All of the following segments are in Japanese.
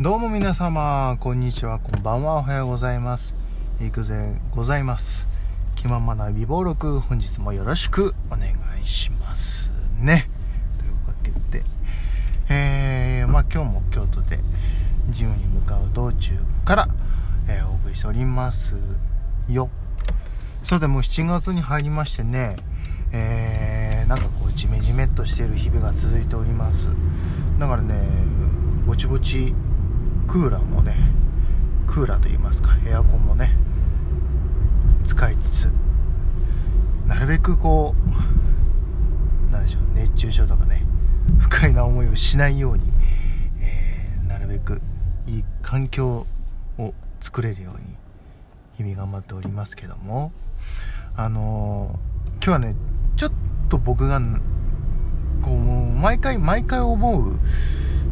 どうも皆様、こんにちは、こんばんは、おはようございます。いくぜございます。気ままな美貌録、本日もよろしくお願いしますね。というわけで、えー、まあ今日も京都でジムに向かう道中から、えーお送りしておりますよ。さてもう7月に入りましてね、えー、なんかこうジメジメっとしている日々が続いておりますだからねぼちぼちクーラーもねクーラーと言いますかエアコンもね使いつつなるべくこうなんでしょう熱中症とかね不快な思いをしないように、えーなるべくいい環境を作れるように日々頑張っておりますけどもあのー今日はねちょっと僕がこうもう毎回毎回思う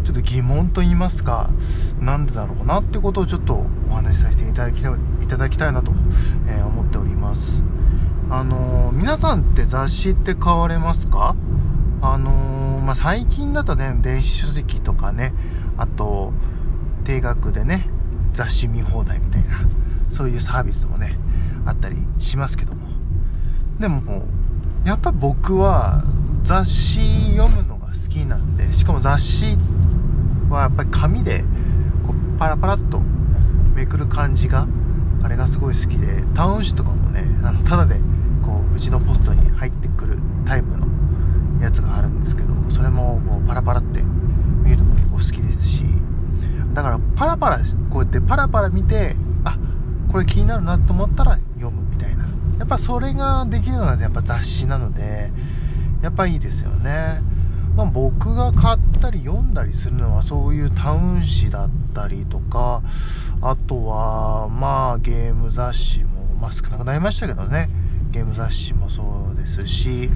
ちょっと疑問と言いますかなんでだろうなってことをちょっとお話しさせていただきたいただきたいなと、えー思っております。あのー皆さんって雑誌って買われますか？あのーまあ、最近だとね電子書籍とかねあと定額でね雑誌見放題みたいなそういうサービスもねあったりしますけども。でももうやっぱ僕は雑誌読むのが好きなんでしかも雑誌ってはやっぱり紙でこうパラパラっとめくる感じがあれがすごい好きでタウン誌とかもねあのただでこううちのポストに入ってくるタイプのやつがあるんですけどそれもこうパラパラって見るのも結構好きですしだからパラパラこうやってパラパラ見てあこれ気になるなと思ったら読むみたいな。やっぱそれができるのがやっぱ雑誌なのでやっぱいいですよね、まあ、僕が買ったり読んだりするのはそういうタウン誌だったりとかあとはまあゲーム雑誌も、まあ、少なくなりましたけどね。ゲーム雑誌もそうですし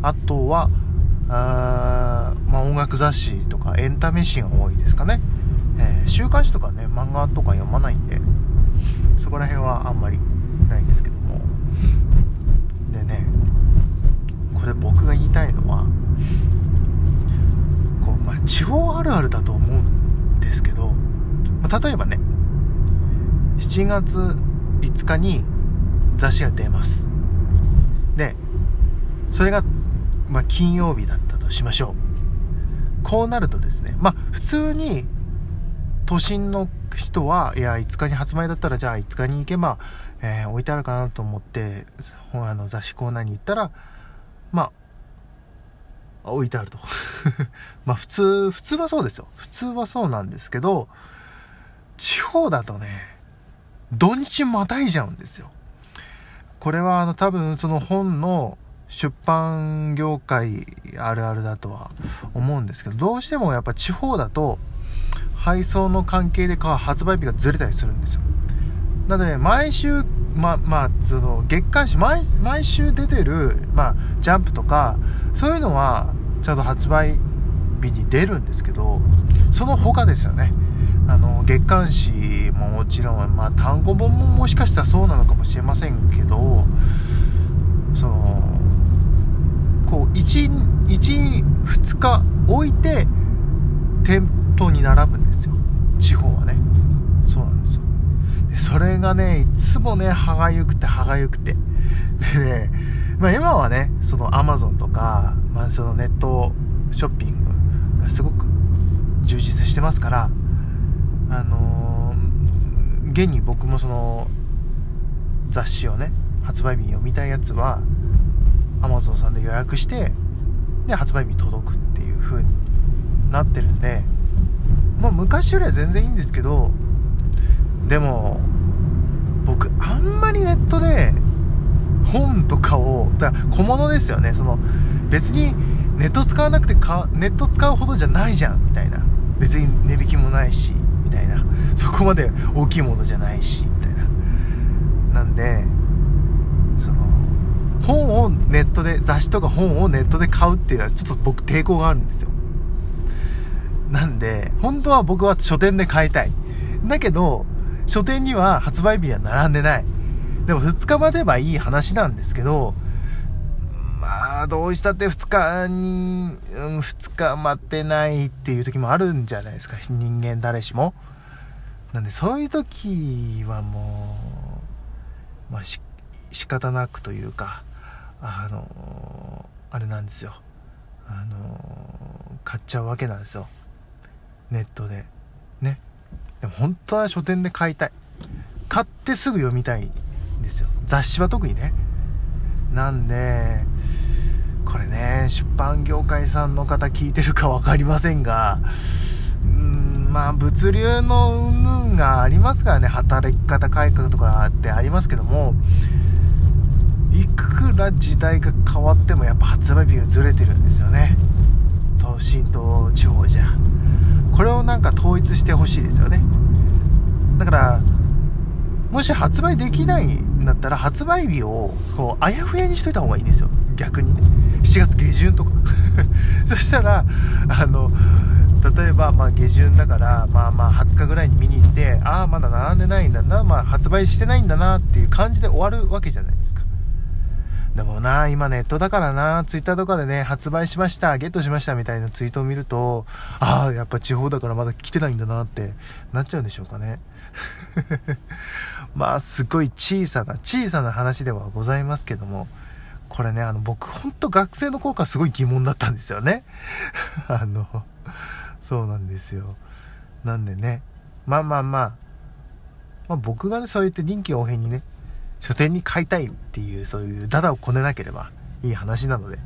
あとはあまあ、音楽雑誌とかエンタメ誌が多いですかね、えー週刊誌とかね漫画とか読まないんでそこら辺はあんまりないんですけども。でねこれ僕が言いたいのは、地方あるあるだと思うんですけど、まあ例えばね7月5日に雑誌が出ます。でそれが、まあ、金曜日だったとしましょう。こうなるとですねまあ普通に都心の人はいや5日に発売だったらじゃあ5日に行けば、えー置いてあるかなと思ってあの雑誌コーナーに行ったらまあ置いてあると。まあ普通普通はそうですよ。普通はそうなんですけど地方だとね土日またいじゃうんですよ。これはあの多分その本の出版業界あるあるだとは思うんですけどどうしてもやっぱ地方だと配送の関係でか発売日がずれたりするんですよ。なので毎週ままあその月刊誌毎毎週出てる、まあ、ジャンプとかそういうのはちゃんと発売日に出るんですけどその他ですよね。あの月刊誌ももちろん、まあ、単行本ももしかしたらそうなのかもしれませんけどそのこう12日置いて店頭に並ぶんですよ。地方はね。でそれがねいつもね歯がゆくて歯がゆくて。でね、まあ、今はねそのアマゾンとか、まあ、そのネットショッピングがすごく充実してますからあのー現に僕もその雑誌をね発売日に読みたいやつはアマゾンさんで予約してで発売日に届くっていう風になってるんでまあ昔よりは全然いいんですけどでも僕あんまりネットで本とかをだか小物ですよね。その別にネット使わなくてかネット使うほどじゃないじゃん。みたいな。別に値引きもないしみたいな。そこまで大きいものじゃないしみたいな。なんでその本をネットで雑誌とか本をネットで買うっていうのはちょっと僕抵抗があるんですよ。なんで本当は僕は書店で買いたい。だけど書店には発売日は並んでないでも2日待てばいい話なんですけどまあ、どうしたって2日に、2日待ってないっていう時もあるんじゃないですか、人間誰しも。なんで、そういう時はもう、まあ、し、仕方なくというか、あの、あれなんですよ。あの、買っちゃうわけなんですよ。ネットで。ね。でも本当は書店で買いたい。買ってすぐ読みたいんですよ。雑誌は特にね。なんで、これね、出版業界さんの方聞いてるか分かりませんが、うーん、まあ、物流の云々がありますからね、働き方改革とかってありますけども、いくら時代が変わってもやっぱ発売日がずれてるんですよね。都心と地方じゃ。これをなんか統一してほしいですよね。だから、もし発売できないんだったら発売日をこうあやふやにしといた方がいいんですよ。逆にね。7月下旬とか。そしたらあの例えばまあ下旬だからまあまあ20日ぐらいに見に行ってああまだ並んでないんだなまあ発売してないんだなっていう感じで終わるわけじゃないですか。でもな今ネットだからなツイッターとかでね発売しましたゲットしましたみたいなツイートを見るとああやっぱ地方だからまだ来てないんだなってなっちゃうんでしょうかね。まあすごい小さな小さな話ではございますけどもこれねあの僕ほんと学生の頃からすごい疑問だったんですよね。あのそうなんですよ。なんでねまあまあまあ、まあ、僕がねそうやって臨機応変にね書店に買いたいっていうそういうダダをこねなければいい話なので。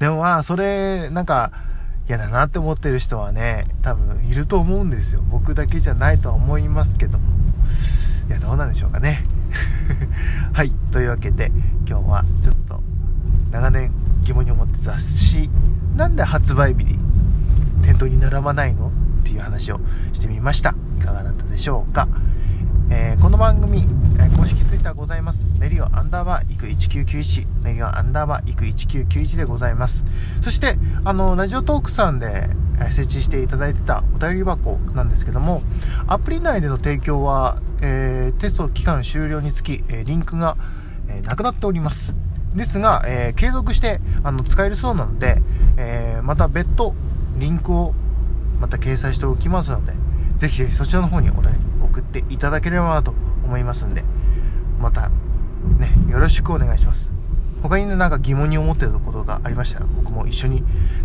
でもまあそれなんか嫌だなって思ってる人はね多分いると思うんですよ。僕だけじゃないとは思いますけども。いやどうなんでしょうかね。はいというわけで今日はちょっと長年疑問に思って雑誌なんで発売日に店頭に並ばないのっていう話をしてみました。いかがだったでしょうか。えー、この番組、えー、公式ツイッターございます。ネリオアンダーバーイク1991、ネリオアンダーバーイク1991でございます。そして、あの、ラジオトークさんで、え、設置していただいてたお便り箱なんですけども、アプリ内での提供は、えテスト期間終了につき、えリンクが、えなくなっております。ですが、え継続してあの使えるそうなので、えまた別途リンクをまた掲載しておきますので、ぜひぜひそちらの方にお便り送っていただければなと思いますんで、また、ね、よろしくお願いします。他にね、なんか疑問に思ってることがありましたら、僕も一緒に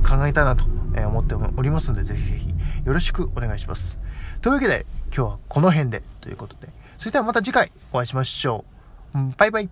考えたいなと思っておりますので、ぜひぜひよろしくお願いします。というわけで、今日はこの辺でということで、それではまた次回お会いしましょう。バイバイ。